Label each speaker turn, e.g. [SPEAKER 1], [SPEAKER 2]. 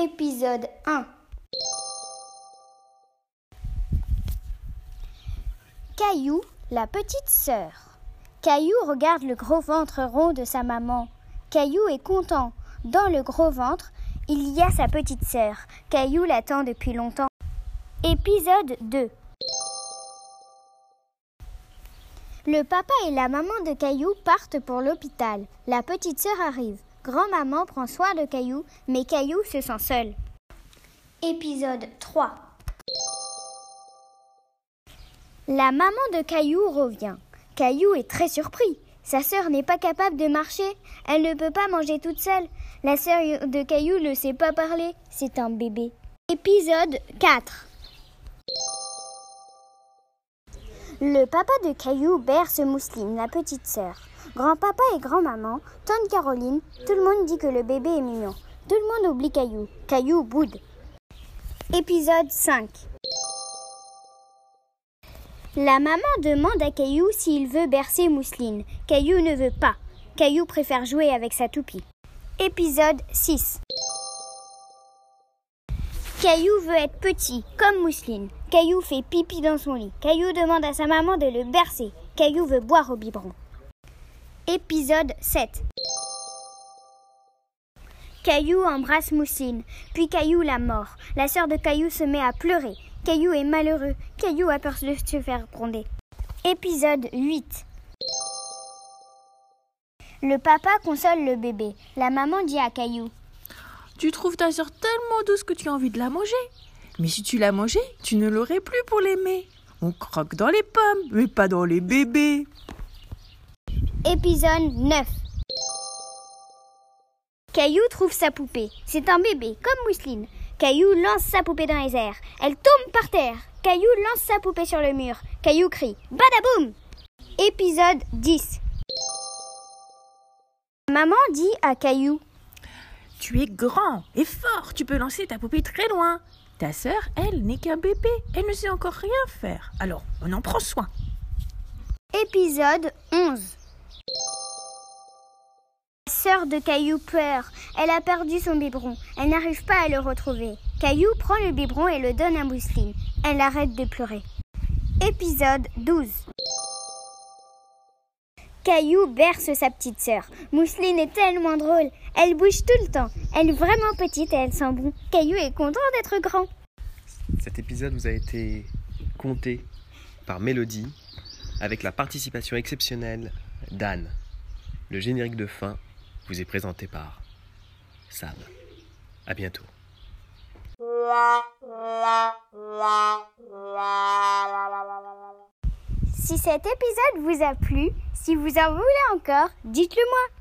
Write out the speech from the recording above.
[SPEAKER 1] Épisode 1 Caillou, la petite sœur. Caillou regarde le gros ventre rond de sa maman. Caillou est content. Dans le gros ventre, il y a sa petite sœur. Caillou l'attend depuis longtemps. Épisode 2 Le papa et la maman de Caillou partent pour l'hôpital. La petite sœur arrive. Grand-maman prend soin de Caillou, mais Caillou se sent seul. Épisode 3 La maman de Caillou revient. Caillou est très surpris. Sa sœur n'est pas capable de marcher. Elle ne peut pas manger toute seule. La sœur de Caillou ne sait pas parler. C'est un bébé. Épisode 4 Le papa de Caillou berce Mousseline, la petite sœur. Grand-papa et grand-maman, tante Caroline, tout le monde dit que le bébé est mignon. Tout le monde oublie Caillou. Caillou boude. Épisode 5 La maman demande à Caillou s'il veut bercer Mousseline. Caillou ne veut pas. Caillou préfère jouer avec sa toupie. Épisode 6 Caillou veut être petit, comme Mousseline. Caillou fait pipi dans son lit. Caillou demande à sa maman de le bercer. Caillou veut boire au biberon. Épisode 7 Caillou embrasse Mousseline, puis Caillou la mord. La sœur de Caillou se met à pleurer. Caillou est malheureux. Caillou a peur de se faire gronder. Épisode 8 Le papa console le bébé. La maman dit à Caillou
[SPEAKER 2] Tu trouves ta sœur tellement douce que tu as envie de la manger. Mais si tu la mangeais, tu ne l'aurais plus pour l'aimer. On croque dans les pommes, mais pas dans les bébés.
[SPEAKER 1] Épisode 9 Caillou trouve sa poupée. C'est un bébé, comme Mousseline. Caillou lance sa poupée dans les airs. Elle tombe par terre. Caillou lance sa poupée sur le mur. Caillou crie Badaboum Épisode 10 Maman dit à Caillou
[SPEAKER 2] Tu es grand et fort, tu peux lancer ta poupée très loin. Ta sœur, elle, n'est qu'un bébé, elle ne sait encore rien faire. Alors, on en prend soin.
[SPEAKER 1] Épisode 11 La sœur de Caillou pleure. Elle a perdu son biberon. Elle n'arrive pas à le retrouver. Caillou prend le biberon et le donne à Mousseline. Elle arrête de pleurer. Épisode 12 Caillou berce sa petite sœur. Mousseline est tellement drôle. Elle bouge tout le temps. Elle est vraiment petite et elle sent bon. Caillou est content d'être grand.
[SPEAKER 3] Cet épisode vous a été conté par Mélodie avec la participation exceptionnelle d'Anne. Le générique de fin vous est présenté par Sam. À bientôt.
[SPEAKER 1] Si cet épisode vous a plu, si vous en voulez encore, dites-le moi.